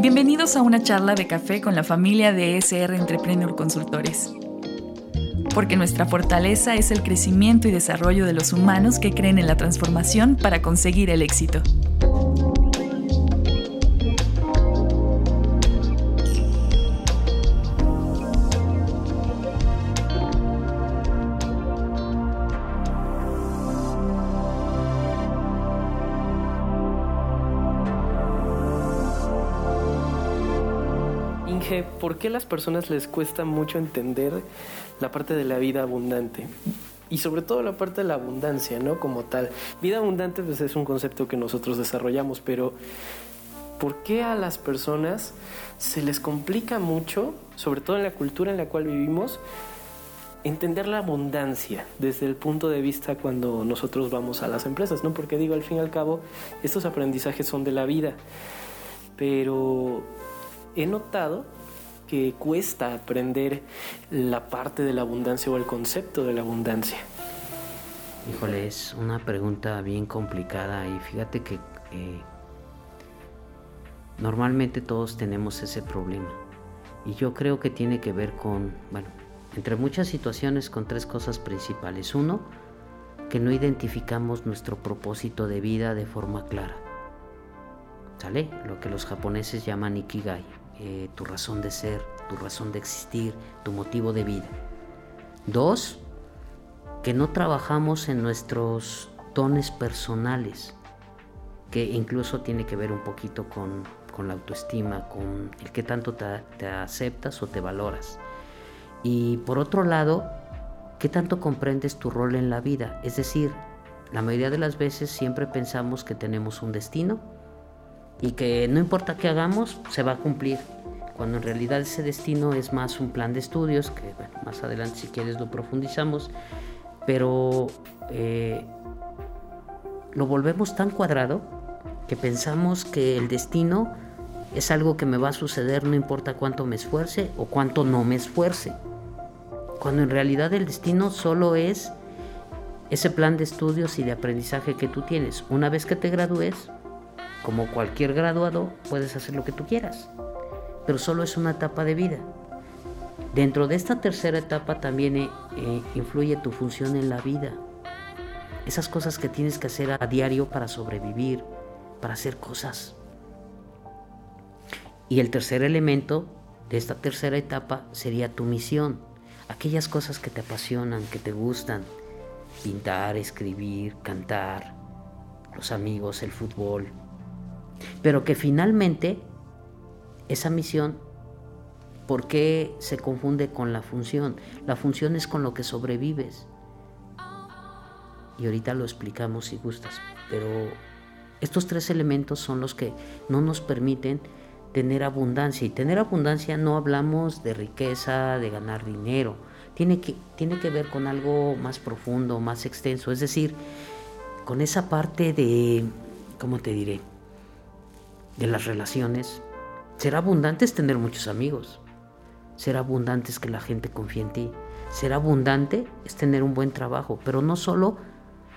Bienvenidos a una charla de café con la familia de SR Entrepreneur Consultores. Porque nuestra fortaleza es el crecimiento y desarrollo de los humanos que creen en la transformación para conseguir el éxito. Qué a las personas les cuesta mucho entender la parte de la vida abundante? Y sobre todo la parte de la abundancia, ¿no? Como tal. Vida abundante pues, es un concepto que nosotros desarrollamos, pero ¿por qué a las personas se les complica mucho, sobre todo en la cultura en la cual vivimos, entender la abundancia desde el punto de vista cuando nosotros vamos a las empresas, ¿no? Porque digo, al fin y al cabo, estos aprendizajes son de la vida. Pero he notado que cuesta aprender la parte de la abundancia o el concepto de la abundancia? Híjole, es una pregunta bien complicada y fíjate que eh, normalmente todos tenemos ese problema. Y yo creo que tiene que ver con, bueno, entre muchas situaciones con tres cosas principales. Uno, que no identificamos nuestro propósito de vida de forma clara. ¿Sale? Lo que los japoneses llaman ikigai. Eh, tu razón de ser, tu razón de existir, tu motivo de vida. Dos, que no trabajamos en nuestros dones personales, que incluso tiene que ver un poquito con, la autoestima, con el que tanto te, te aceptas o te valoras. Y por otro lado, ¿qué tanto comprendes tu rol en la vida? Es decir, la mayoría de las veces siempre pensamos que tenemos un destino y que no importa qué hagamos, se va a cumplir. Cuando en realidad ese destino es más un plan de estudios, que más adelante si quieres lo profundizamos, pero eh, lo volvemos tan cuadrado que pensamos que el destino es algo que me va a suceder no importa cuánto me esfuerce o cuánto no me esfuerce. Cuando en realidad el destino solo es ese plan de estudios y de aprendizaje que tú tienes. Una vez que te gradúes, como cualquier graduado, puedes hacer lo que tú quieras, pero solo es una etapa de vida. Dentro de esta tercera etapa también eh, eh, influye tu función en la vida. Esas cosas que tienes que hacer a diario para sobrevivir, para hacer cosas. Y el tercer elemento de esta tercera etapa sería tu misión. Aquellas cosas que te apasionan, que te gustan. Pintar, escribir, cantar, los amigos, el fútbol, pero que finalmente esa misión, ¿por qué se confunde con la función? La función es con lo que sobrevives. Y ahorita lo explicamos si gustas, pero estos tres elementos son los que no nos permiten tener abundancia. Y tener abundancia no hablamos de riqueza, de ganar dinero. Tiene que, tiene que ver con algo más profundo, más extenso. Es decir, con esa parte de, ¿cómo te diré? De las relaciones. Ser abundante es tener muchos amigos. Ser abundante es que la gente confíe en ti. Ser abundante es tener un buen trabajo, pero no solo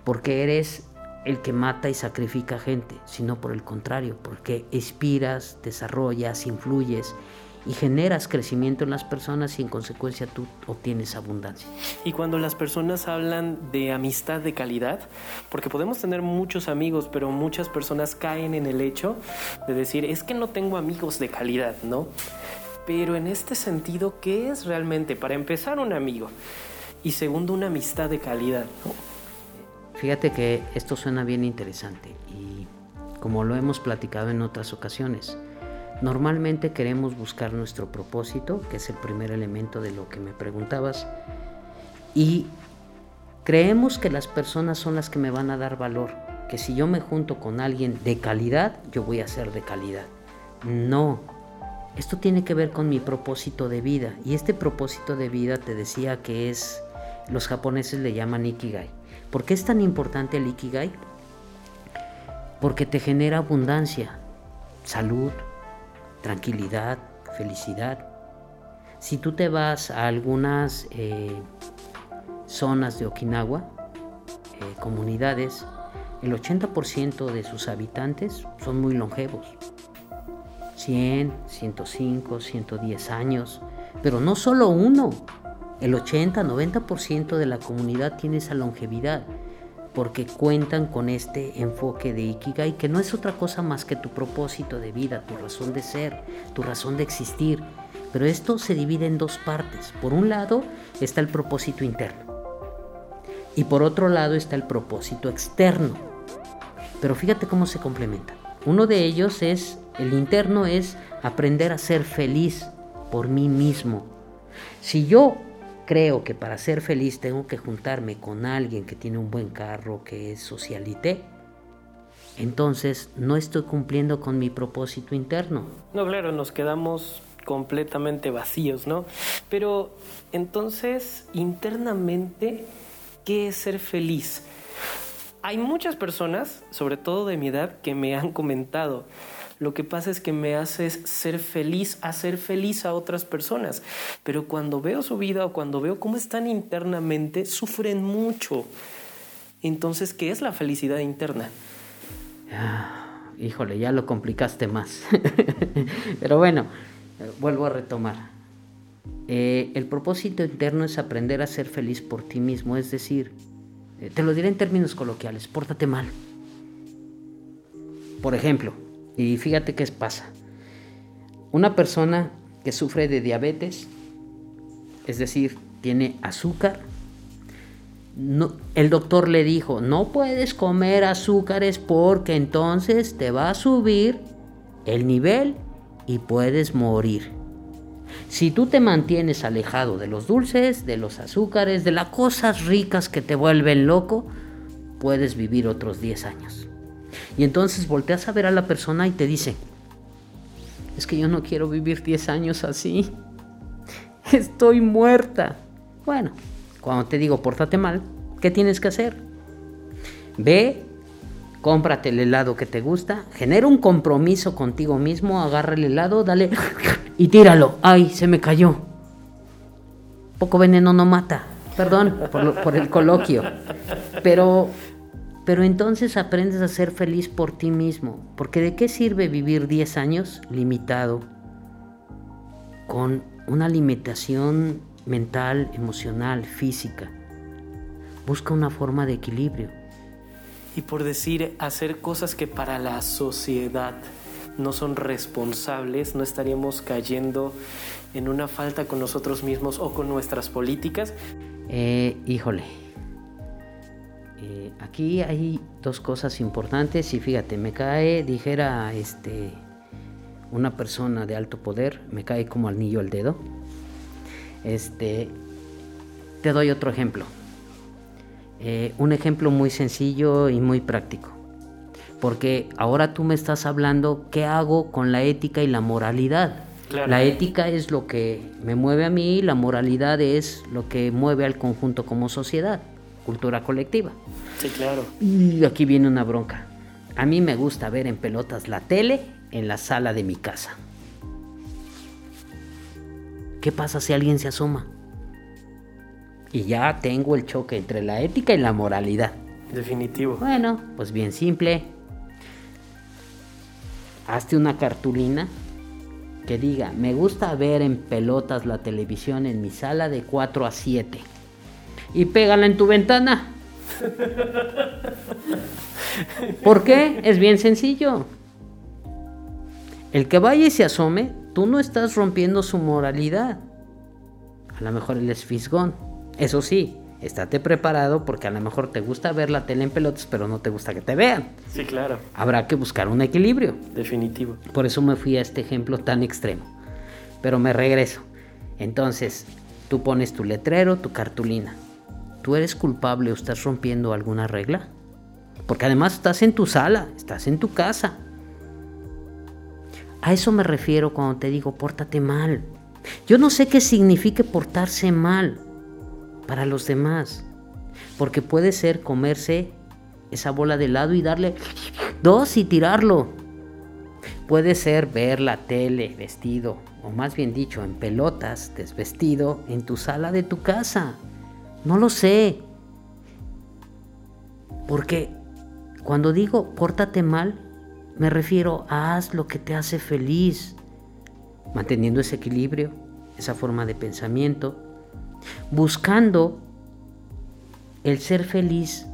porque eres el que mata y sacrifica gente, sino por el contrario, porque inspiras, desarrollas, influyes y generas crecimiento en las personas y en consecuencia tú obtienes abundancia. Y cuando las personas hablan de amistad de calidad, porque podemos tener muchos amigos, pero muchas personas caen en el hecho de decir, es que no tengo amigos de calidad, ¿no? Pero en este sentido, ¿qué es realmente, para empezar, un amigo? Y segundo, una amistad de calidad. Fíjate que esto suena bien interesante y como lo hemos platicado en otras ocasiones, Normalmente queremos buscar nuestro propósito, que es el primer elemento de lo que me preguntabas, y creemos que las personas son las que me van a dar valor, que si yo me junto con alguien de calidad, yo voy a ser de calidad. No, esto tiene que ver con mi propósito de vida, y este propósito de vida te decía que es, los japoneses le llaman ikigai. ¿Por qué es tan importante el ikigai? Porque te genera abundancia, salud, tranquilidad, felicidad. Si tú te vas a algunas eh, zonas de Okinawa, eh, comunidades, el 80% de sus habitantes son muy longevos. 100, 105, 110 años, pero no solo uno. El 80, 90% de la comunidad tiene esa longevidad porque cuentan con este enfoque de Ikigai que no es otra cosa más que tu propósito de vida, tu razón de ser, tu razón de existir. Pero esto se divide en dos partes. Por un lado está el propósito interno y por otro lado está el propósito externo. Pero fíjate cómo se complementan. Uno de ellos es, el interno es aprender a ser feliz por mí mismo. Si yo creo que para ser feliz tengo que juntarme con alguien que tiene un buen carro, que es socialité, entonces no estoy cumpliendo con mi propósito interno. No, claro, nos quedamos completamente vacíos, ¿no? Pero entonces, internamente, ¿qué es ser feliz? Hay muchas personas, sobre todo de mi edad, que me han comentado, lo que pasa es que me hace ser feliz, hacer feliz a otras personas. Pero cuando veo su vida o cuando veo cómo están internamente, sufren mucho. Entonces, ¿qué es la felicidad interna? Ah, híjole, ya lo complicaste más. Pero bueno, vuelvo a retomar. Eh, el propósito interno es aprender a ser feliz por ti mismo, es decir, eh, te lo diré en términos coloquiales, pórtate mal. Por ejemplo, y fíjate qué pasa. Una persona que sufre de diabetes, es decir, tiene azúcar, el doctor le dijo, no puedes comer azúcares porque entonces te va a subir el nivel y puedes morir. Si tú te mantienes alejado de los dulces, de los azúcares, de las cosas ricas que te vuelven loco, puedes vivir otros 10 años. Y entonces volteas a ver a la persona y te dice, es que yo no quiero vivir 10 años así. Estoy muerta. Bueno, cuando te digo pórtate mal, ¿qué tienes que hacer? Ve, cómprate el helado que te gusta, genera un compromiso contigo mismo, agarra el helado, dale y tíralo. Ay, se me cayó. Poco veneno no mata. Perdón por, por el coloquio. Pero pero entonces aprendes a ser feliz por ti mismo, porque ¿de qué sirve vivir 10 años limitado con una limitación mental, emocional, física? Busca una forma de equilibrio. Y por decir, hacer cosas que para la sociedad no son responsables, no estaríamos cayendo en una falta con nosotros mismos o con nuestras políticas. Eh, híjole, eh, aquí hay dos cosas importantes y fíjate, me cae, dijera este, una persona de alto poder, me cae como anillo al dedo. Este, te doy otro ejemplo. Eh, un ejemplo muy sencillo y muy práctico. Porque ahora tú me estás hablando qué hago con la ética y la moralidad. La ética es lo que me mueve a mí, la moralidad es lo que mueve al conjunto como sociedad cultura colectiva. Sí, claro. Y aquí viene una bronca. A mí me gusta ver en pelotas la tele en la sala de mi casa. ¿Qué pasa si alguien se asoma? Y ya tengo el choque entre la ética y la moralidad. Definitivo. Bueno, pues bien simple. Hazte una cartulina que diga, me gusta ver en pelotas la televisión en mi sala de 4 a 7 y pégala en tu ventana. ¿Por qué? Es bien sencillo. El que vaya y se asome, tú no estás rompiendo su moralidad. A lo mejor él es fisgón. Eso sí, estate preparado porque a lo mejor te gusta ver la tele en pelotas, pero no te gusta que te vean. Sí, claro. Habrá que buscar un equilibrio. Definitivo. Por eso me fui a este ejemplo tan extremo. Pero me regreso. Entonces, tú pones tu letrero, tu cartulina. ¿Tú eres culpable o estás rompiendo alguna regla? Porque además estás en tu sala, estás en tu casa. A eso me refiero cuando te digo pórtate mal. Yo no sé qué signifique portarse mal para los demás. Porque puede ser comerse esa bola de helado y darle dos y tirarlo. Puede ser ver la tele vestido, o más bien dicho, en pelotas, desvestido, en tu sala de tu casa. No lo sé. Porque cuando digo pórtate mal, me refiero a haz lo que te hace feliz, manteniendo ese equilibrio, esa forma de pensamiento, buscando el ser feliz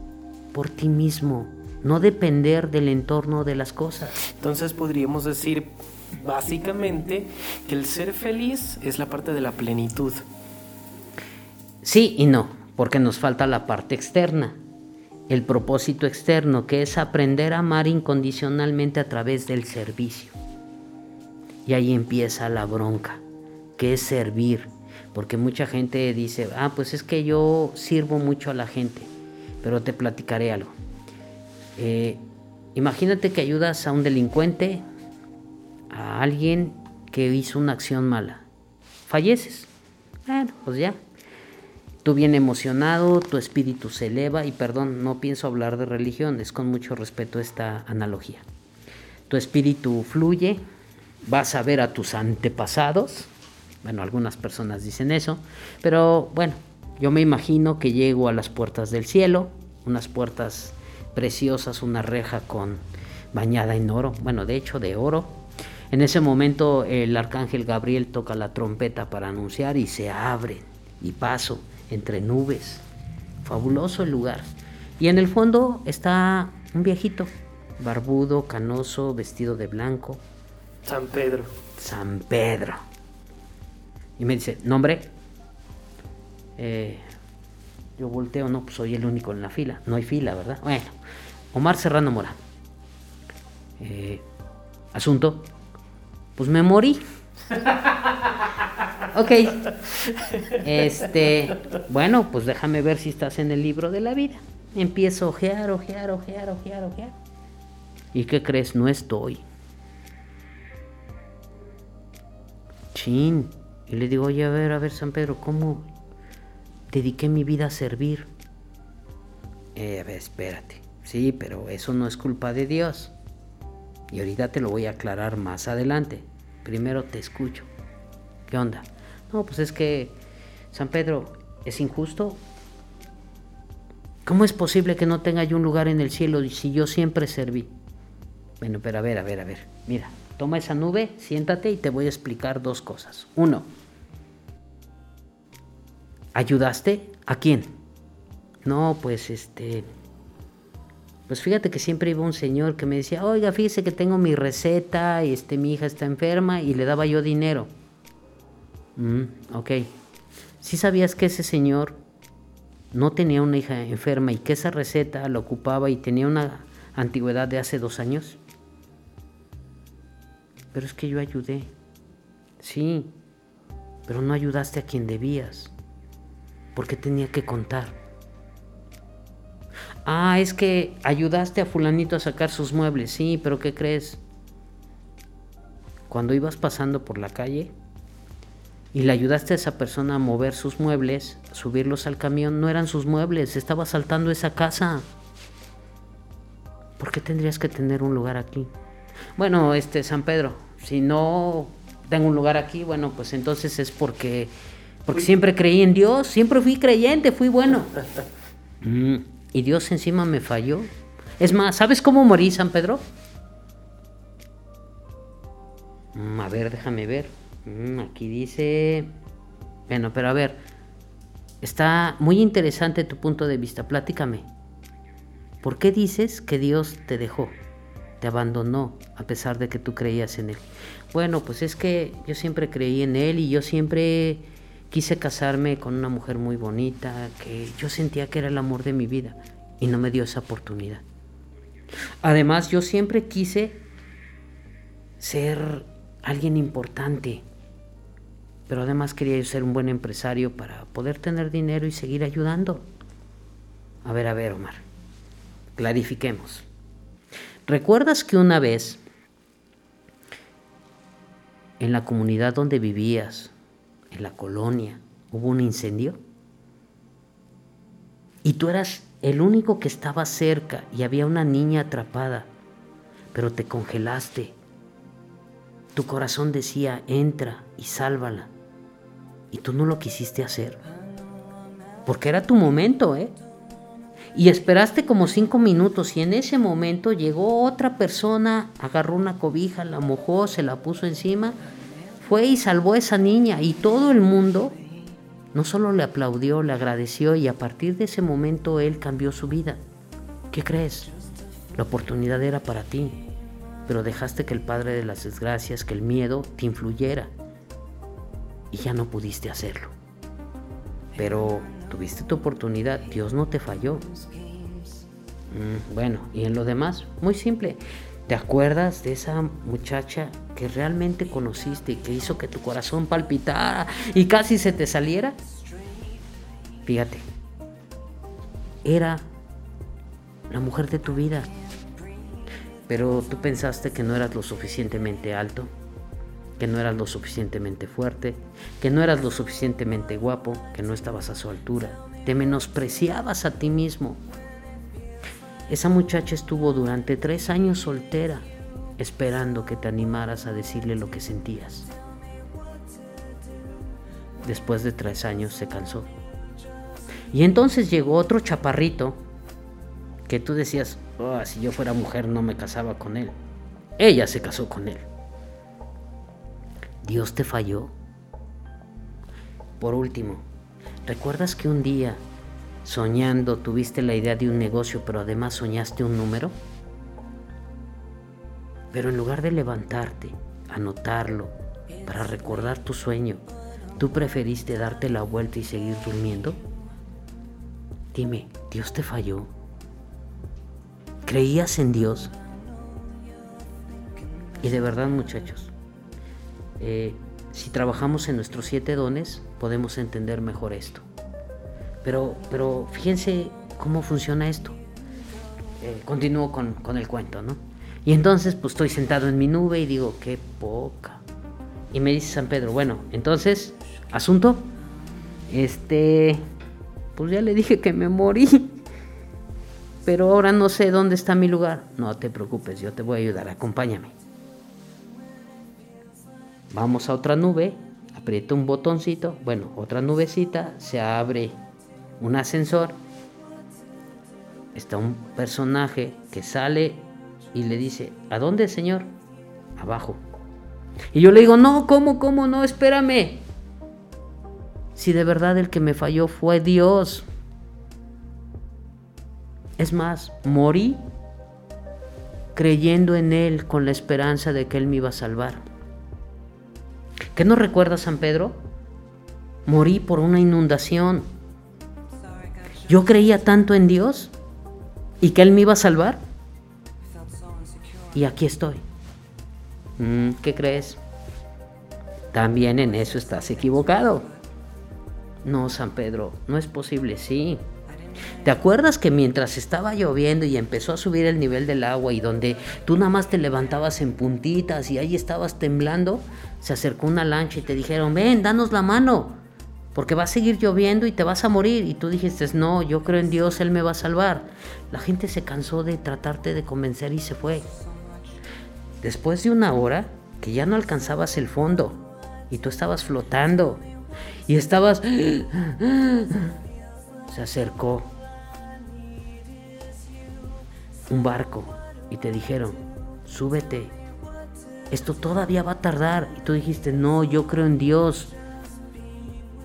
por ti mismo, no depender del entorno de las cosas. Entonces podríamos decir básicamente que el ser feliz es la parte de la plenitud. Sí y no, porque nos falta la parte externa, el propósito externo, que es aprender a amar incondicionalmente a través del servicio. Y ahí empieza la bronca, que es servir, porque mucha gente dice, ah, pues es que yo sirvo mucho a la gente, pero te platicaré algo. Eh, imagínate que ayudas a un delincuente, a alguien que hizo una acción mala. Falleces. Bueno, pues ya. Tú bien emocionado, tu espíritu se eleva y perdón, no pienso hablar de religión, es con mucho respeto esta analogía. Tu espíritu fluye, vas a ver a tus antepasados, bueno, algunas personas dicen eso, pero bueno, yo me imagino que llego a las puertas del cielo, unas puertas preciosas, una reja con bañada en oro, bueno, de hecho de oro. En ese momento el arcángel Gabriel toca la trompeta para anunciar y se abre y paso entre nubes. Fabuloso el lugar. Y en el fondo está un viejito, barbudo, canoso, vestido de blanco. San Pedro. San Pedro. Y me dice, nombre. Eh, yo volteo, no, pues soy el único en la fila. No hay fila, ¿verdad? Bueno, Omar Serrano Mora. Eh, asunto, pues me morí. ok. Este, bueno, pues déjame ver si estás en el libro de la vida. Empiezo a ojear, ojear, ojear, ojear, ojear. ¿Y qué crees? No estoy. Chin. Y le digo, oye, a ver, a ver, San Pedro, ¿cómo, dediqué mi vida a servir. Eh, a ver, espérate. Sí, pero eso no es culpa de Dios. Y ahorita te lo voy a aclarar más adelante. Primero te escucho. ¿Qué onda? No, pues es que, San Pedro, ¿es injusto? ¿Cómo es posible que no tenga yo un lugar en el cielo si yo siempre serví? Bueno, pero a ver, a ver, a ver. Mira, toma esa nube, siéntate y te voy a explicar dos cosas. Uno, ¿Ayudaste? ¿A quién? No, pues este... Pues fíjate que siempre iba un señor que me decía, oiga, fíjese que tengo mi receta y este, mi hija está enferma y le daba yo dinero. Mm, ok. ¿Sí sabías que ese señor no tenía una hija enferma y que esa receta la ocupaba y tenía una antigüedad de hace dos años? Pero es que yo ayudé. Sí, pero no ayudaste a quien debías. ¿Por qué tenía que contar? Ah, es que ayudaste a fulanito a sacar sus muebles. Sí, pero ¿qué crees? Cuando ibas pasando por la calle y le ayudaste a esa persona a mover sus muebles, subirlos al camión, no eran sus muebles, estaba saltando esa casa. ¿Por qué tendrías que tener un lugar aquí? Bueno, este San Pedro, si no tengo un lugar aquí, bueno, pues entonces es porque porque siempre creí en Dios, siempre fui creyente, fui bueno. Mm, y Dios encima me falló. Es más, ¿sabes cómo morí, San Pedro? Mm, a ver, déjame ver. Mm, aquí dice... Bueno, pero a ver. Está muy interesante tu punto de vista. Platícame. ¿Por qué dices que Dios te dejó? Te abandonó a pesar de que tú creías en Él. Bueno, pues es que yo siempre creí en Él y yo siempre Quise casarme con una mujer muy bonita, que yo sentía que era el amor de mi vida y no me dio esa oportunidad. Además, yo siempre quise ser alguien importante, pero además quería ser un buen empresario para poder tener dinero y seguir ayudando. A ver, a ver, Omar, clarifiquemos. ¿Recuerdas que una vez en la comunidad donde vivías, en la colonia, hubo un incendio. Y tú eras el único que estaba cerca y había una niña atrapada, pero te congelaste. Tu corazón decía, entra y sálvala. Y tú no lo quisiste hacer. Porque era tu momento, ¿eh? Y esperaste como cinco minutos y en ese momento llegó otra persona, agarró una cobija, la mojó, se la puso encima, fue y salvó a esa niña y todo el mundo no solo le aplaudió, le agradeció y a partir de ese momento él cambió su vida. ¿Qué crees? La oportunidad era para ti, pero dejaste que el Padre de las Desgracias, que el miedo te influyera y ya no pudiste hacerlo. Pero tuviste tu oportunidad, Dios no te falló. Mm, bueno, y en lo demás, muy simple. ¿Te acuerdas de esa muchacha que realmente conociste y que hizo que tu corazón palpitara y casi se te saliera? Fíjate, era la mujer de tu vida. Pero tú pensaste que no eras lo suficientemente alto, que no eras lo suficientemente fuerte, que no eras lo suficientemente guapo, que no estabas a su altura. Te menospreciabas a ti mismo. Esa muchacha estuvo durante tres años soltera, esperando que te animaras a decirle lo que sentías. Después de tres años se cansó. Y entonces llegó otro chaparrito que tú decías, oh, si yo fuera mujer no me casaba con él. Ella se casó con él. Dios te falló. Por último, ¿recuerdas que un día soñando tuviste la idea de un negocio, pero además soñaste un número? Pero en lugar de levantarte, anotarlo, para recordar tu sueño, ¿tú preferiste darte la vuelta y seguir durmiendo? Dime, ¿Dios te falló? ¿Creías en Dios? Y de verdad muchachos, eh, si trabajamos en nuestros siete dones, podemos entender mejor esto. Pero, pero fíjense cómo funciona esto. Eh, continúo con, con el cuento, ¿no? Y entonces pues estoy sentado en mi nube y digo, qué poca. Y me dice San Pedro, bueno, entonces, asunto, este, pues ya le dije que me morí pero ahora no sé dónde está mi lugar. No te preocupes, yo te voy a ayudar, acompáñame. Vamos a otra nube, aprieta un botoncito, bueno, otra nubecita, se abre un ascensor. Está un personaje que sale y le dice, ¿a dónde, señor? Abajo. Y yo le digo, no, ¿cómo, cómo? No, espérame. Si de verdad el que me falló fue Dios. Es más, morí creyendo en Él con la esperanza de que Él me iba a salvar. ¿Qué nos recuerda San Pedro? Morí por una inundación. Yo creía tanto en Dios y que Él me iba a salvar. Y aquí estoy. Mm, ¿Qué crees? También en eso estás equivocado. No, San Pedro, no es posible, sí. ¿Te acuerdas que mientras estaba lloviendo y empezó a subir el nivel del agua y donde tú nada más te levantabas en puntitas y ahí estabas temblando, se acercó una lancha y te dijeron, ven, danos la mano, porque va a seguir lloviendo y te vas a morir. Y tú dijiste, no, yo creo en Dios, Él me va a salvar. La gente se cansó de tratarte de convencer y se fue. Después de una hora, que ya no alcanzabas el fondo y tú estabas flotando y estabas se acercó un barco y te dijeron, súbete, esto todavía va a tardar. Y tú dijiste, no, yo creo en Dios,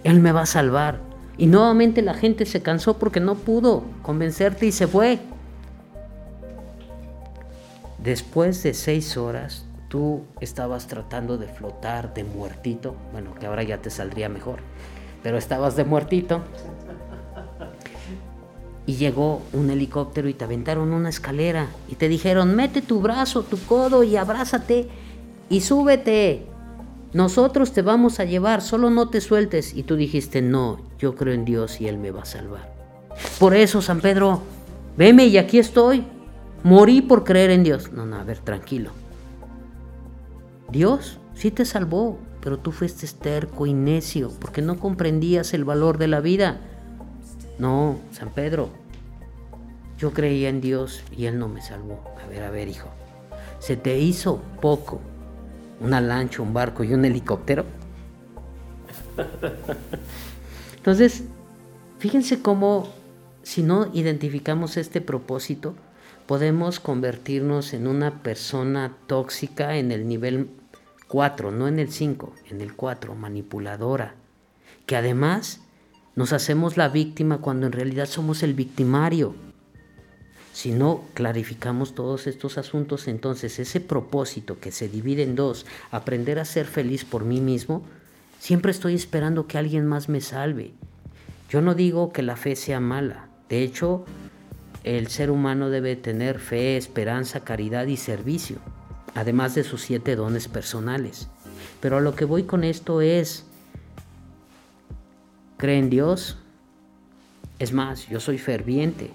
Él me va a salvar. Y nuevamente la gente se cansó porque no pudo convencerte y se fue. Después de seis horas, tú estabas tratando de flotar de muertito, bueno, que ahora ya te saldría mejor, pero estabas de muertito y llegó un helicóptero y te aventaron una escalera y te dijeron, mete tu brazo, tu codo y abrázate y súbete. Nosotros te vamos a llevar, solo no te sueltes. Y tú dijiste, no, yo creo en Dios y Él me va a salvar. Por eso, San Pedro, veme y aquí estoy. Morí por creer en Dios. No, no, a ver, tranquilo. Dios sí te salvó, pero tú fuiste esterco y necio porque no comprendías el valor de la vida. No, San Pedro, yo creía en Dios y Él no me salvó. A ver, a ver, hijo, ¿se te hizo poco una lancha, un barco y un helicóptero? Entonces, fíjense cómo si no identificamos este propósito, podemos convertirnos en una persona tóxica en el nivel 4, no en el 5, en el 4, manipuladora, que además nos hacemos la víctima cuando en realidad somos el victimario. Si no clarificamos todos estos asuntos, entonces ese propósito que se divide en dos, aprender a ser feliz por mí mismo, siempre estoy esperando que alguien más me salve. Yo no digo que la fe sea mala. De hecho, el ser humano debe tener fe, esperanza, caridad y servicio, además de sus siete dones personales. Pero a lo que voy con esto es, cree en Dios. Es más, yo soy ferviente,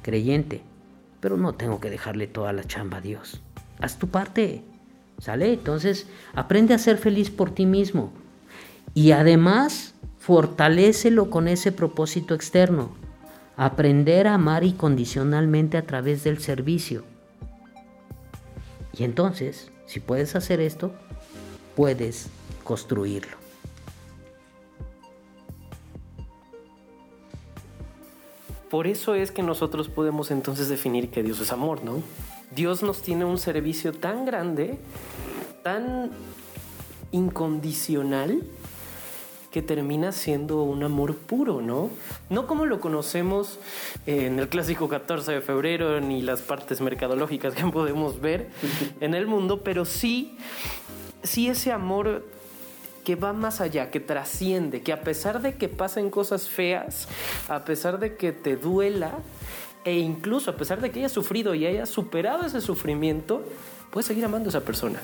creyente, pero no tengo que dejarle toda la chamba a Dios. Haz tu parte, ¿sale? Entonces, aprende a ser feliz por ti mismo. Y además, fortalécelo con ese propósito externo. Aprender a amar incondicionalmente a través del servicio. Y entonces, si puedes hacer esto, puedes construirlo. Por eso es que nosotros podemos entonces definir que Dios es amor, ¿no? Dios nos tiene un servicio tan grande, tan incondicional, que termina siendo un amor puro, ¿no? No como lo conocemos en el clásico 14 de febrero, ni las partes mercadológicas que podemos ver en el mundo, pero sí, sí ese amor que va más allá, que trasciende, que a pesar de que pasen cosas feas, a pesar de que te duela, e incluso a pesar de que hayas sufrido y hayas superado ese sufrimiento, puedes seguir amando a esa persona.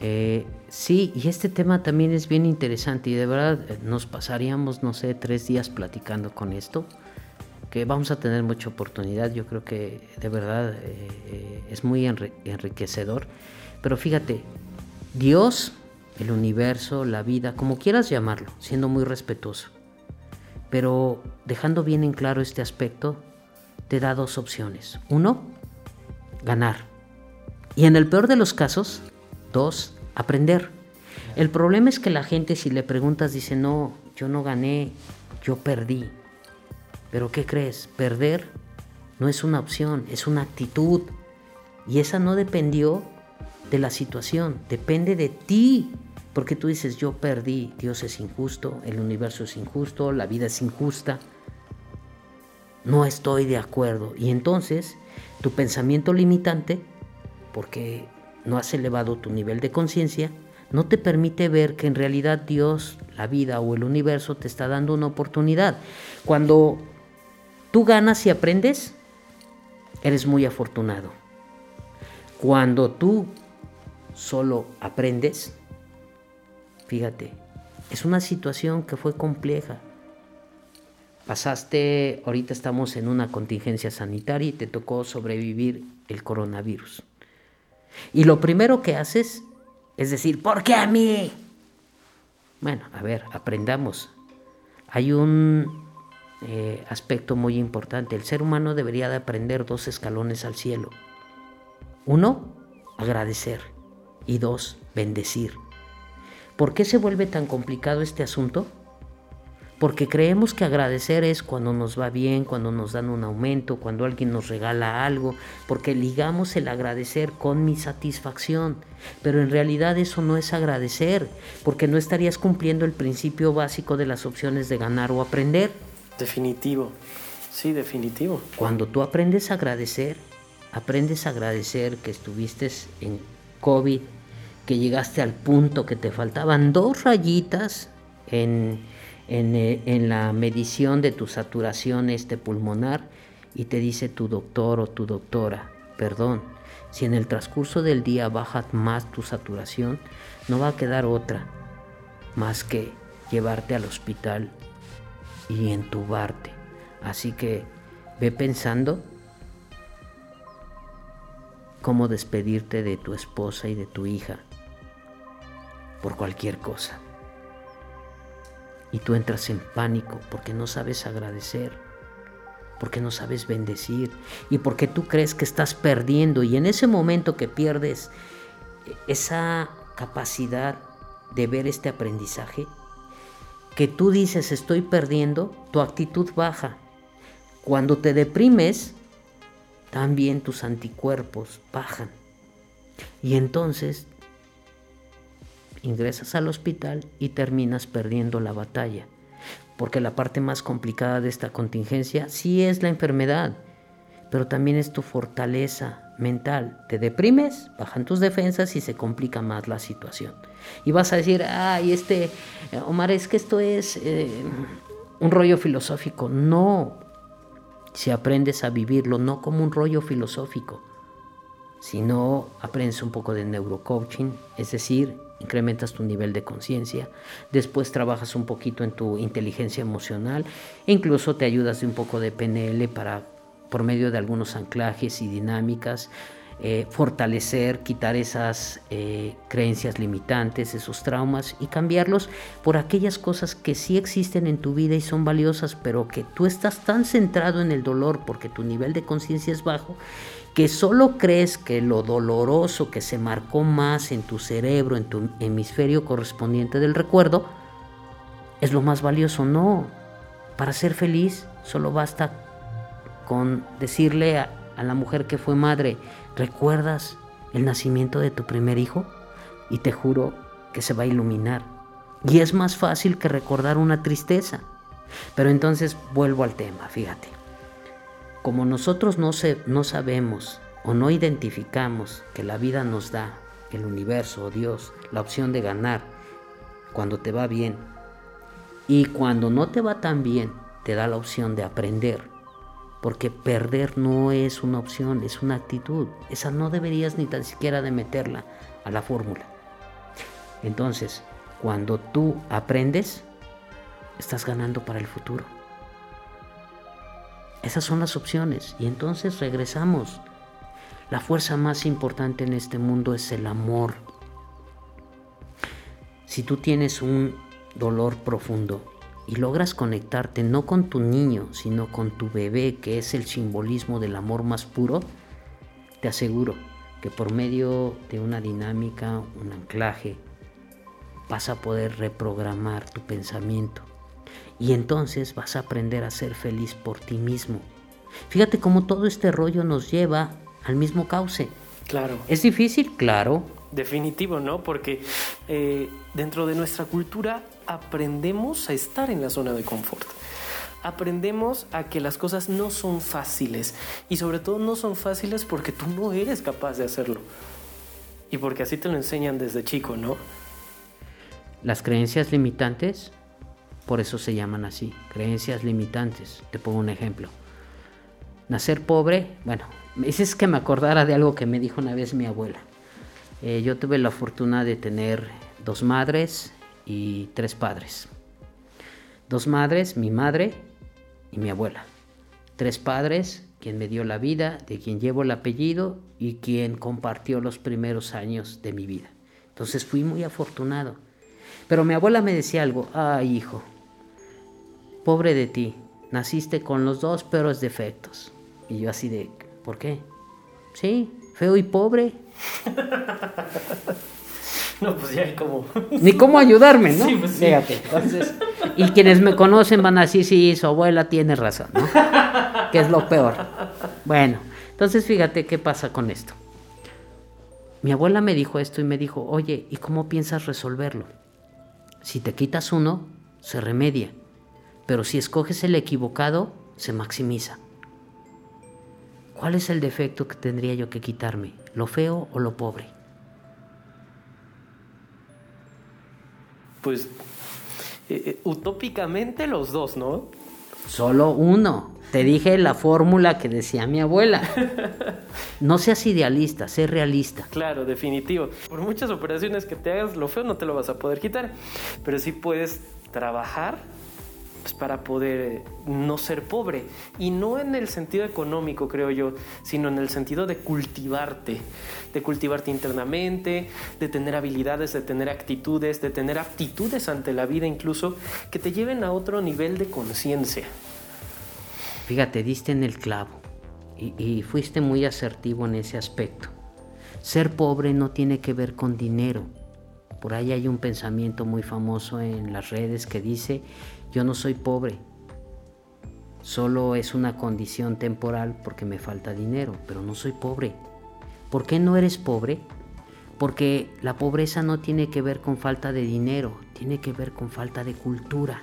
Eh, sí, y este tema también es bien interesante y de verdad eh, nos pasaríamos, no sé, tres días platicando con esto, que vamos a tener mucha oportunidad, yo creo que de verdad eh, es muy enriquecedor, pero fíjate, Dios el universo, la vida, como quieras llamarlo, siendo muy respetuoso. Pero dejando bien en claro este aspecto, te da dos opciones. Uno, ganar. Y en el peor de los casos, dos, aprender. El problema es que la gente si le preguntas dice, no, yo no gané, yo perdí. Pero ¿qué crees? Perder no es una opción, es una actitud. Y esa no dependió de la situación, depende de ti. Porque tú dices, yo perdí, Dios es injusto, el universo es injusto, la vida es injusta. No estoy de acuerdo. Y entonces tu pensamiento limitante, porque no has elevado tu nivel de conciencia, no te permite ver que en realidad Dios, la vida o el universo te está dando una oportunidad. Cuando tú ganas y aprendes, eres muy afortunado. Cuando tú solo aprendes, Fíjate, es una situación que fue compleja. Pasaste, ahorita estamos en una contingencia sanitaria y te tocó sobrevivir el coronavirus. Y lo primero que haces es decir, ¿por qué a mí? Bueno, a ver, aprendamos. Hay un eh, aspecto muy importante. El ser humano debería de aprender dos escalones al cielo. Uno, agradecer. Y dos, bendecir. ¿Por qué se vuelve tan complicado este asunto? Porque creemos que agradecer es cuando nos va bien, cuando nos dan un aumento, cuando alguien nos regala algo, porque ligamos el agradecer con mi satisfacción. Pero en realidad eso no es agradecer, porque no estarías cumpliendo el principio básico de las opciones de ganar o aprender. Definitivo, sí, definitivo. Cuando tú aprendes a agradecer, aprendes a agradecer que estuviste en COVID, que llegaste al punto que te faltaban dos rayitas en, eh, en, la medición de tu saturación este pulmonar y te dice tu doctor o tu doctora, perdón, si en el transcurso del día baja más tu saturación, no va a quedar otra más que llevarte al hospital y entubarte. Así que ve pensando cómo despedirte de tu esposa y de tu hija por cualquier cosa. Y tú entras en pánico porque no sabes agradecer, porque no sabes bendecir y porque tú crees que estás perdiendo. Y en ese momento que pierdes esa capacidad de ver este aprendizaje, que tú dices estoy perdiendo, tu actitud baja. Cuando te deprimes, también tus anticuerpos bajan. Y entonces ingresas al hospital y terminas perdiendo la batalla. Porque la parte más complicada de esta contingencia sí es la enfermedad, pero también es tu fortaleza mental. Te deprimes, bajan tus defensas y se complica más la situación. Y vas a decir, ay, este, Omar, es que esto es eh, un rollo filosófico. No, si aprendes a vivirlo no como un rollo filosófico, sino aprendes un poco de neurocoaching, es decir, incrementas tu nivel de conciencia, después trabajas un poquito en tu inteligencia emocional e incluso te ayudas de un poco de PNL para por medio de algunos anclajes y dinámicas eh, fortalecer, quitar esas eh, creencias limitantes, esos traumas y cambiarlos por aquellas cosas que sí existen en tu vida y son valiosas, pero que tú estás tan centrado en el dolor porque tu nivel de conciencia es bajo, que solo crees que lo doloroso que se marcó más en tu cerebro, en tu hemisferio correspondiente del recuerdo, es lo más valioso. No, para ser feliz solo basta con decirle a, a la mujer que fue madre, ¿recuerdas el nacimiento de tu primer hijo? Y te juro que se va a iluminar. Y es más fácil que recordar una tristeza. Pero entonces vuelvo al tema, fíjate. Como nosotros no, no sabemos o no identificamos que la vida nos da, el universo o Dios, la opción de ganar cuando te va bien y cuando no te va tan bien, te da la opción de aprender porque perder no es una opción, es una actitud. Esa no deberías ni tan siquiera de meterla a la fórmula. Entonces, cuando tú aprendes, estás ganando para el futuro. Esas son las opciones. Y entonces regresamos. La fuerza más importante en este mundo es el amor. Si tú tienes un dolor profundo y logras conectarte no con tu niño, sino con tu bebé, que es el simbolismo del amor más puro, te aseguro que por medio de una dinámica, un anclaje, vas a poder reprogramar tu pensamiento. Y entonces vas a aprender a ser feliz por ti mismo. Fíjate cómo todo este rollo nos lleva al mismo cauce. Claro. ¿Es difícil? Claro. Definitivo, ¿no? Porque eh, dentro de nuestra cultura aprendemos a estar en la zona de confort. Aprendemos a que las cosas no son fáciles y sobre todo no son fáciles porque tú no eres capaz de hacerlo. Y porque así te lo enseñan desde chico, ¿no? Las creencias limitantes, por eso se llaman así, creencias limitantes. Te pongo un ejemplo. Nacer pobre, bueno, es que me acordara de algo que me dijo una vez mi abuela. Eh, yo tuve la fortuna de tener dos madres y tres padres. Dos madres, mi madre y mi abuela. Tres padres, quien me dio la vida, de quien llevo el apellido y quien compartió los primeros años de mi vida. Entonces fui muy afortunado. Pero mi abuela me decía algo, ay hijo, pobre de ti, naciste con los dos peores defectos. Y yo así de, ¿por qué? Sí, feo y pobre. No, pues ya como. Ni cómo ayudarme, ¿no? Sí, pues sí. Fíjate, entonces. Y quienes me conocen van a decir, sí, su abuela tiene razón, ¿no? Que es lo peor. Bueno, entonces fíjate qué pasa con esto. Mi abuela me dijo esto y me dijo, oye, ¿y cómo piensas resolverlo? Si te quitas uno, se remedia. Pero si escoges el equivocado, se maximiza. ¿Cuál es el defecto que tendría yo que quitarme? ¿Lo feo o lo pobre? Pues eh, eh, utópicamente los dos, ¿no? Solo uno. Te dije la fórmula que decía mi abuela. No seas idealista, sé realista. Claro, definitivo. Por muchas operaciones que te hagas, lo feo no te lo vas a poder quitar, pero sí puedes trabajar pues, para poder eh, no ser pobre. Y no en el sentido económico, creo yo, sino en el sentido de cultivarte, de cultivarte internamente, de tener habilidades, de tener actitudes, de tener aptitudes ante la vida incluso, que te lleven a otro nivel de conciencia. Fíjate, diste en el clavo y, y fuiste muy asertivo en ese aspecto. Ser pobre no tiene que ver con dinero. Por ahí hay un pensamiento muy famoso en las redes que dice yo no soy pobre, solo es una condición temporal porque me falta dinero, pero no soy pobre. ¿Por qué no eres pobre? Porque la pobreza no tiene que ver con falta de dinero, tiene que ver con falta de cultura.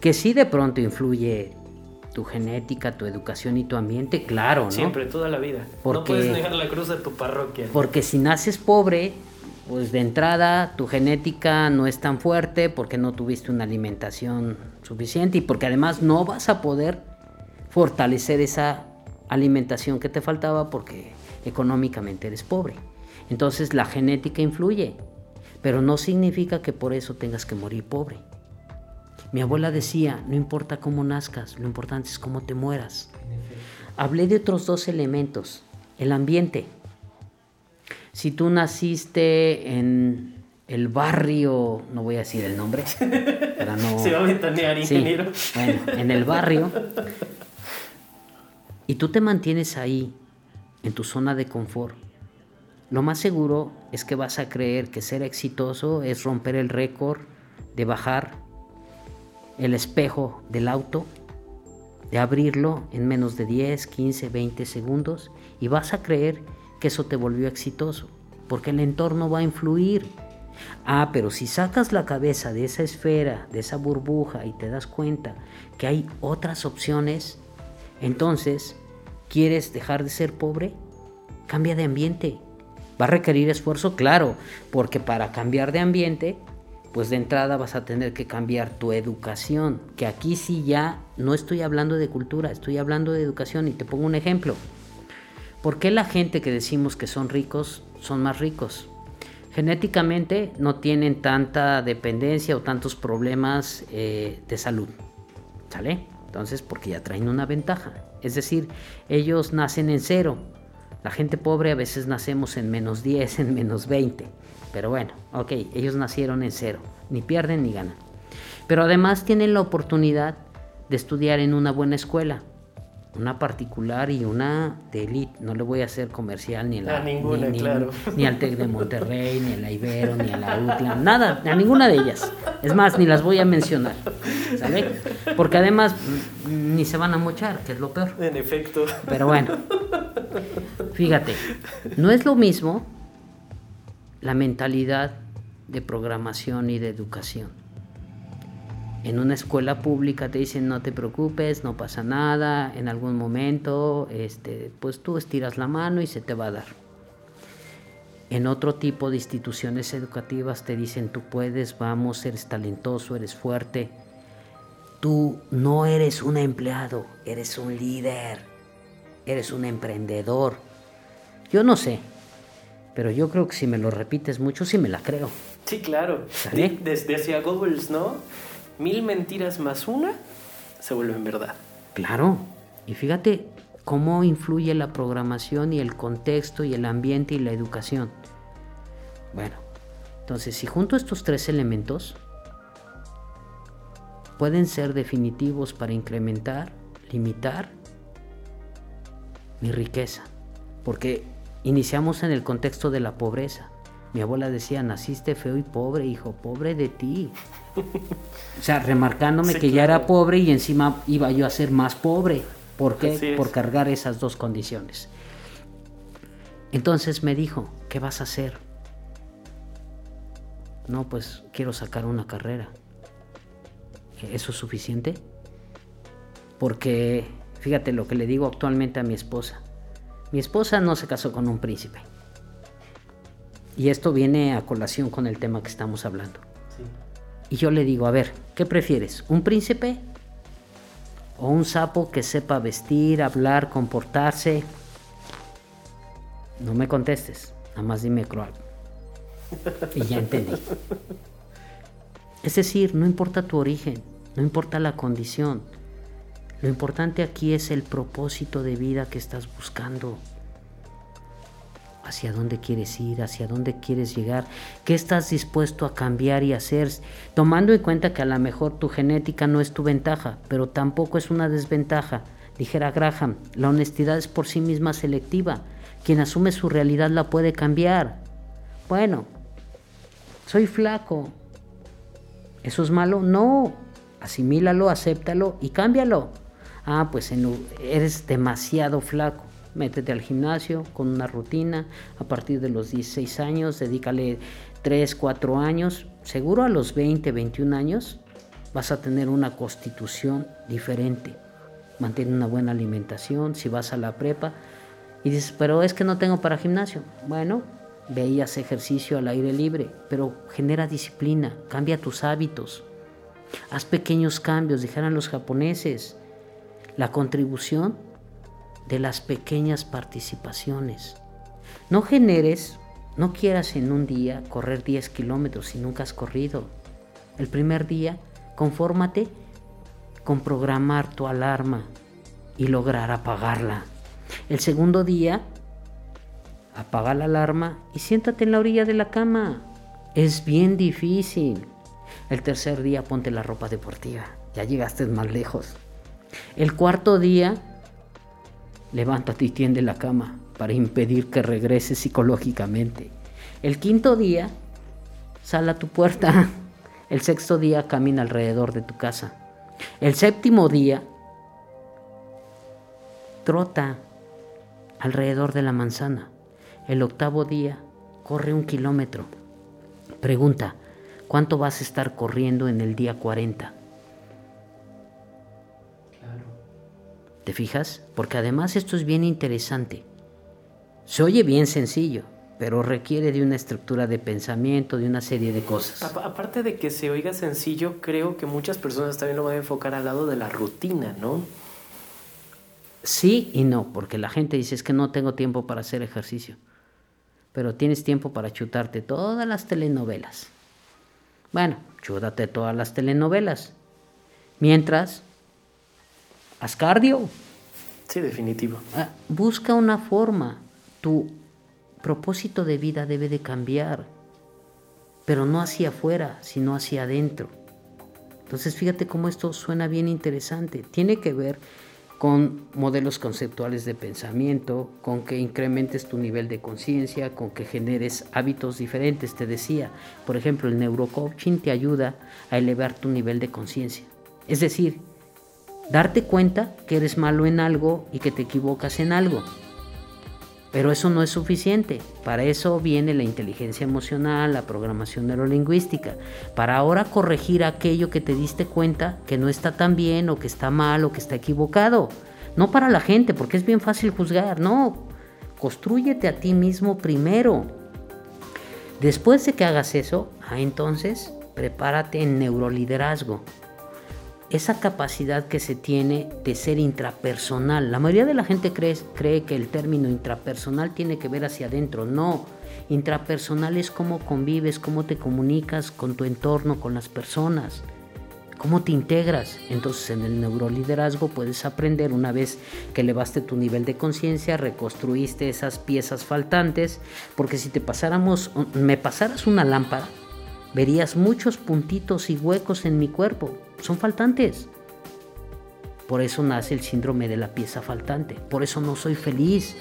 Que sí de pronto influye tu genética, tu educación y tu ambiente, claro, ¿no? Siempre, toda la vida. Porque, no puedes negar la cruz de tu parroquia. Porque si naces pobre, pues de entrada tu genética no es tan fuerte porque no tuviste una alimentación suficiente y porque además no vas a poder fortalecer esa alimentación que te faltaba porque económicamente eres pobre. Entonces la genética influye, pero no significa que por eso tengas que morir pobre. Mi abuela decía, no importa cómo nazcas, lo importante es cómo te mueras. Hablé de otros dos elementos, el ambiente. Si tú naciste en el barrio, no voy a decir el nombre, para no... Se va a ventanear, ingeniero. bueno, en el barrio, y tú te mantienes ahí, en tu zona de confort, lo más seguro es que vas a creer que ser exitoso es romper el récord de bajar el espejo del auto, de abrirlo en menos de 10, 15, 20 segundos y vas a creer que eso te volvió exitoso, porque el entorno va a influir. Ah, pero si sacas la cabeza de esa esfera, de esa burbuja y te das cuenta que hay otras opciones, entonces, ¿quieres dejar de ser pobre? Cambia de ambiente. ¿Va a requerir esfuerzo? Claro, porque para cambiar de ambiente, pues de entrada vas a tener que cambiar tu educación, que aquí sí ya no estoy hablando de cultura, estoy hablando de educación y te pongo un ejemplo. ¿Por qué la gente que decimos que son ricos son más ricos? Genéticamente no tienen tanta dependencia o tantos problemas eh, de salud. ¿Sale? Entonces, porque ya traen una ventaja. Es decir, ellos nacen en cero. La gente pobre a veces nacemos en menos 10, en menos 20. Pero bueno, ok, ellos nacieron en cero. Ni pierden ni ganan. Pero además tienen la oportunidad de estudiar en una buena escuela una particular y una de elite. No le voy a hacer comercial ni, la, ninguna, ni, claro. ni, al TEC de Monterrey, ni a la Ibero, ni a la UTLA, nada, a ninguna de ellas. Es más, ni las voy a mencionar, ¿sale? Porque además mm, ni se van a mochar, que es lo peor. En efecto. Pero bueno, fíjate, no es lo mismo la mentalidad de programación y de educación en una escuela pública te dicen no te preocupes, no pasa nada, en algún momento este, pues tú estiras la mano y se te va a dar. En otro tipo de instituciones educativas te dicen tú puedes, vamos, eres talentoso, eres fuerte. Tú no eres un empleado, eres un líder, eres un emprendedor. Yo no sé, pero yo creo que si me lo repites mucho, sí me la creo. Sí, claro. Desde hacia Goebbels, ¿no? Mil mentiras más una se vuelven verdad. Claro. Y fíjate cómo influye la programación y el contexto y el ambiente y la educación. Bueno, entonces si junto estos tres elementos, pueden ser definitivos para incrementar, limitar mi riqueza. Porque iniciamos en el contexto de la pobreza. Mi abuela decía, naciste feo y pobre, hijo, pobre de ti. O sea, remarcándome que ya era pobre y encima iba yo a ser más pobre. ¿Por qué? Por cargar esas dos condiciones. Entonces me dijo, ¿qué vas a hacer? No, pues quiero sacar una carrera. ¿Eso es suficiente? Porque, fíjate lo que le digo actualmente a mi esposa. Mi esposa no se casó con un príncipe. Y esto viene a colación con el tema que estamos hablando. Y yo le digo, a ver, ¿qué prefieres? ¿Un príncipe? ¿O un sapo que sepa vestir, hablar, comportarse? No me contestes, nada más dime cruel. Y ya entendí. Es decir, no importa tu origen, no importa la condición. Lo importante aquí es el propósito de vida que estás buscando hacia dónde quieres ir, hacia dónde quieres llegar, qué estás dispuesto a cambiar y hacer, tomando en cuenta que a lo mejor tu genética no es tu ventaja, pero tampoco es una desventaja. Dijera Graham, la honestidad es por sí misma selectiva. Quien asume su realidad la puede cambiar. Bueno, soy flaco. ¿Eso es malo? No. Asimílalo, acéptalo y cámbialo. Ah, pues eres demasiado flaco. Métete al gimnasio con una rutina. A partir de los 16 años, dedícale 3, 4 años. Seguro a los 20, 21 años vas a tener una constitución diferente. Mantén una buena alimentación. Si vas a la prepa y dices, pero es que no tengo para gimnasio. Bueno, veías ejercicio al aire libre, pero genera disciplina, cambia tus hábitos. Haz pequeños cambios, dijeran los japoneses. La contribución de las pequeñas participaciones. No generes, no quieras en un día correr 10 kilómetros si nunca has corrido. El primer día, confórmate con programar tu alarma y lograr apagarla. El segundo día, apaga la alarma y siéntate en la orilla de la cama. Es bien difícil. El tercer día, ponte la ropa deportiva. Ya llegaste más lejos. El cuarto día, levántate y tiende la cama para impedir que regreses psicológicamente. El quinto día, sal a tu puerta. El sexto día, camina alrededor de tu casa. El séptimo día, trota alrededor de la manzana. El octavo día, corre un kilómetro. Pregunta, ¿cuánto vas a estar corriendo en el día 40? ¿Te fijas? Porque además esto es bien interesante. Se oye bien sencillo, pero requiere de una estructura de pensamiento, de una serie de cosas. Aparte de que se oiga sencillo, creo que muchas personas también lo van a enfocar al lado de la rutina, ¿no? Sí y no, porque la gente dice es que no tengo tiempo para hacer ejercicio, pero tienes tiempo para chutarte todas las telenovelas. Bueno, chútate todas las telenovelas. Mientras haz cardio. Sí, definitivo. Ah, busca una forma. Tu propósito de vida debe de cambiar, pero no hacia afuera, sino hacia adentro. Entonces fíjate cómo esto suena bien interesante. Tiene que ver con modelos conceptuales de pensamiento, con que incrementes tu nivel de conciencia, con que generes hábitos diferentes. Te decía, por ejemplo, el neurocoaching te ayuda a elevar tu nivel de conciencia. Es decir, darte cuenta que eres malo en algo y que te equivocas en algo. Pero eso no es suficiente. Para eso viene la inteligencia emocional, la programación neurolingüística. Para ahora corregir aquello que te diste cuenta que no está tan bien o que está mal o que está equivocado. No para la gente, porque es bien fácil juzgar. No, construyete a ti mismo primero. Después de que hagas eso, ah, entonces prepárate en neuroliderazgo esa capacidad que se tiene de ser intrapersonal. La mayoría de la gente cree, cree, que el término intrapersonal tiene que ver hacia adentro. No, intrapersonal es cómo convives, cómo te comunicas con tu entorno, con las personas, cómo te integras. Entonces en el neuroliderazgo puedes aprender una vez que elevaste tu nivel de conciencia, reconstruiste esas piezas faltantes, porque si te pasáramos, me pasaras una lámpara, verías muchos puntitos y huecos en mi cuerpo son faltantes. Por eso nace el síndrome de la pieza faltante. Por eso no soy feliz.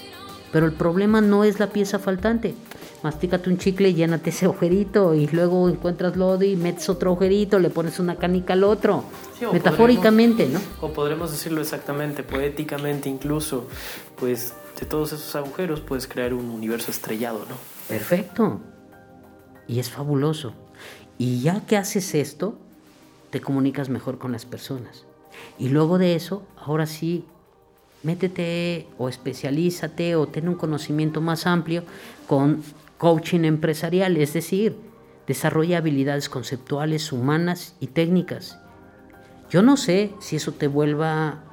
Pero el problema no es la pieza faltante. Mastícate un chicle, llénate ese agujerito y luego encuentras lodo y metes otro agujerito, le pones una canica al otro. Metafóricamente, ¿no? O podremos decirlo exactamente, poéticamente incluso, pues de todos esos agujeros puedes crear un universo estrellado, ¿no? Perfecto. Y es fabuloso. Y ya que haces esto, te comunicas mejor con las personas. Y luego de eso, ahora sí, métete o especialízate o ten un conocimiento más amplio con coaching empresarial, es decir, desarrolla habilidades conceptuales, humanas y técnicas. Yo no sé si eso te vuelva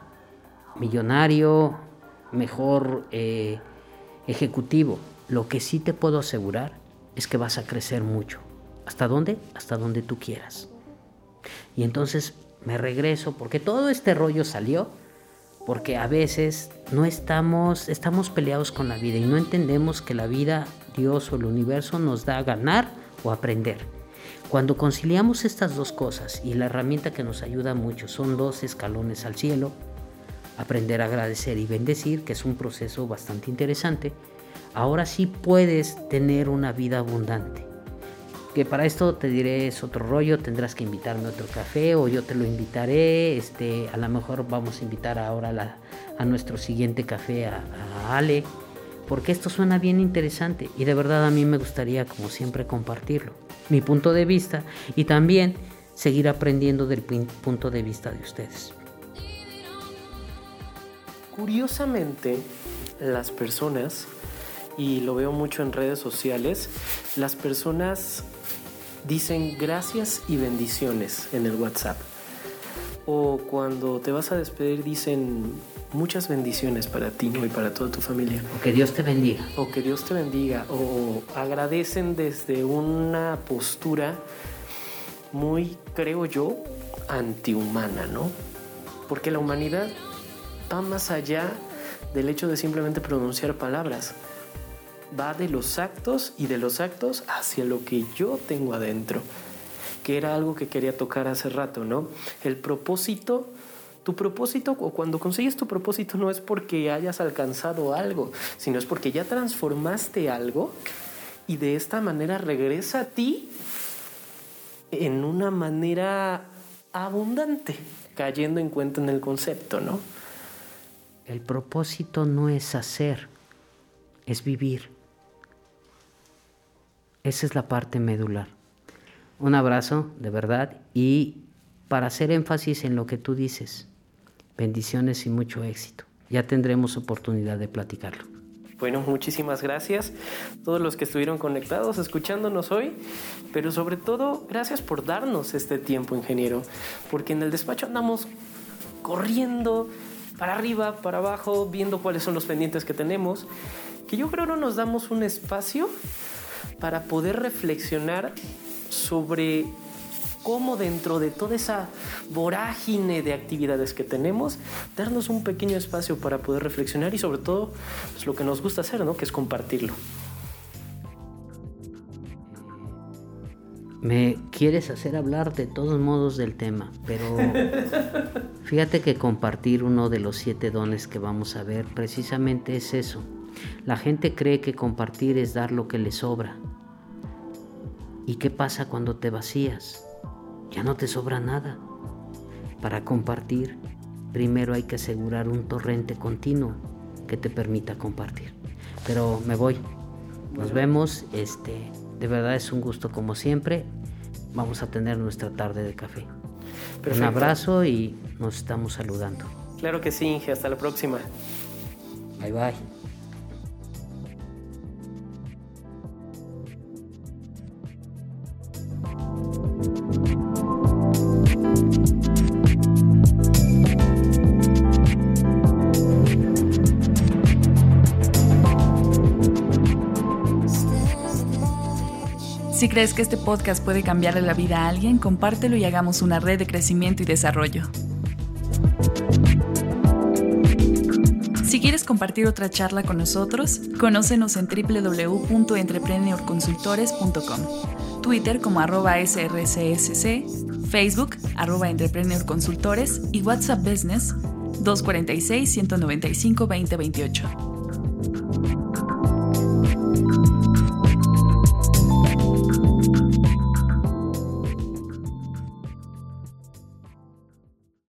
millonario, mejor eh, ejecutivo. Lo que sí te puedo asegurar es que vas a crecer mucho. ¿Hasta dónde? Hasta donde tú quieras. Y entonces me regreso, porque todo este rollo salió, porque a veces no estamos, estamos peleados con la vida y no entendemos que la vida, Dios o el universo nos da a ganar o aprender. Cuando conciliamos estas dos cosas y la herramienta que nos ayuda mucho son dos escalones al cielo, aprender a agradecer y bendecir, que es un proceso bastante interesante, ahora sí puedes tener una vida abundante que para esto te diré es otro rollo, tendrás que invitarme a otro café o yo te lo invitaré, este, a lo mejor vamos a invitar ahora a nuestro siguiente café a Ale, porque esto suena bien interesante y de verdad a mí me gustaría como siempre compartirlo, mi punto de vista y también seguir aprendiendo del punto de vista de ustedes. Curiosamente, las personas, y lo veo mucho en redes sociales, las personas dicen gracias y bendiciones en el WhatsApp. O cuando te vas a despedir dicen muchas bendiciones para ti y para toda tu familia. O que Dios te bendiga. O que Dios te bendiga. O agradecen desde una postura muy, creo yo, antihumana, ¿no? Porque la humanidad va más allá del hecho de simplemente pronunciar palabras. Va de los actos y de los actos hacia lo que yo tengo adentro, que era algo que quería tocar hace rato, ¿no? El propósito, tu propósito o cuando consigues tu propósito no es porque hayas alcanzado algo, sino es porque ya transformaste algo y de esta manera regresa a ti en una manera abundante, cayendo en cuenta en el concepto, ¿no? El propósito no es hacer, es vivir. Esa es la parte medular. Un abrazo, de verdad, y para hacer énfasis en lo que tú dices, bendiciones y mucho éxito. Ya tendremos oportunidad de platicarlo. Bueno, muchísimas gracias a todos los que estuvieron conectados, escuchándonos hoy, pero sobre todo gracias por darnos este tiempo, ingeniero, porque en el despacho andamos corriendo, para arriba, para abajo, viendo cuáles son los pendientes que tenemos, que yo creo no nos damos un espacio para poder reflexionar sobre cómo dentro de toda esa vorágine de actividades que tenemos, darnos un pequeño espacio para poder reflexionar y sobre todo pues, lo que nos gusta hacer, ¿no? que es compartirlo. Me quieres hacer hablar de todos modos del tema, pero fíjate que compartir uno de los siete dones que vamos a ver precisamente es eso. La gente cree que compartir es dar lo que le sobra. ¿Y qué pasa cuando te vacías? Ya no te sobra nada. Para compartir, primero hay que asegurar un torrente continuo que te permita compartir. Pero me voy. Nos vemos. Este, de verdad es un gusto como siempre. Vamos a tener nuestra tarde de café. Un abrazo y nos estamos saludando. Claro que sí, Inge. Hasta la próxima. Bye bye. Si crees que este podcast puede cambiarle la vida a alguien, compártelo y hagamos una red de crecimiento y desarrollo. Si quieres compartir otra charla con nosotros, conócenos en www.entrepreneurconsultores.com, Twitter como arroba srcsc, Facebook arroba entrepreneurconsultores y WhatsApp Business 246 195 2028.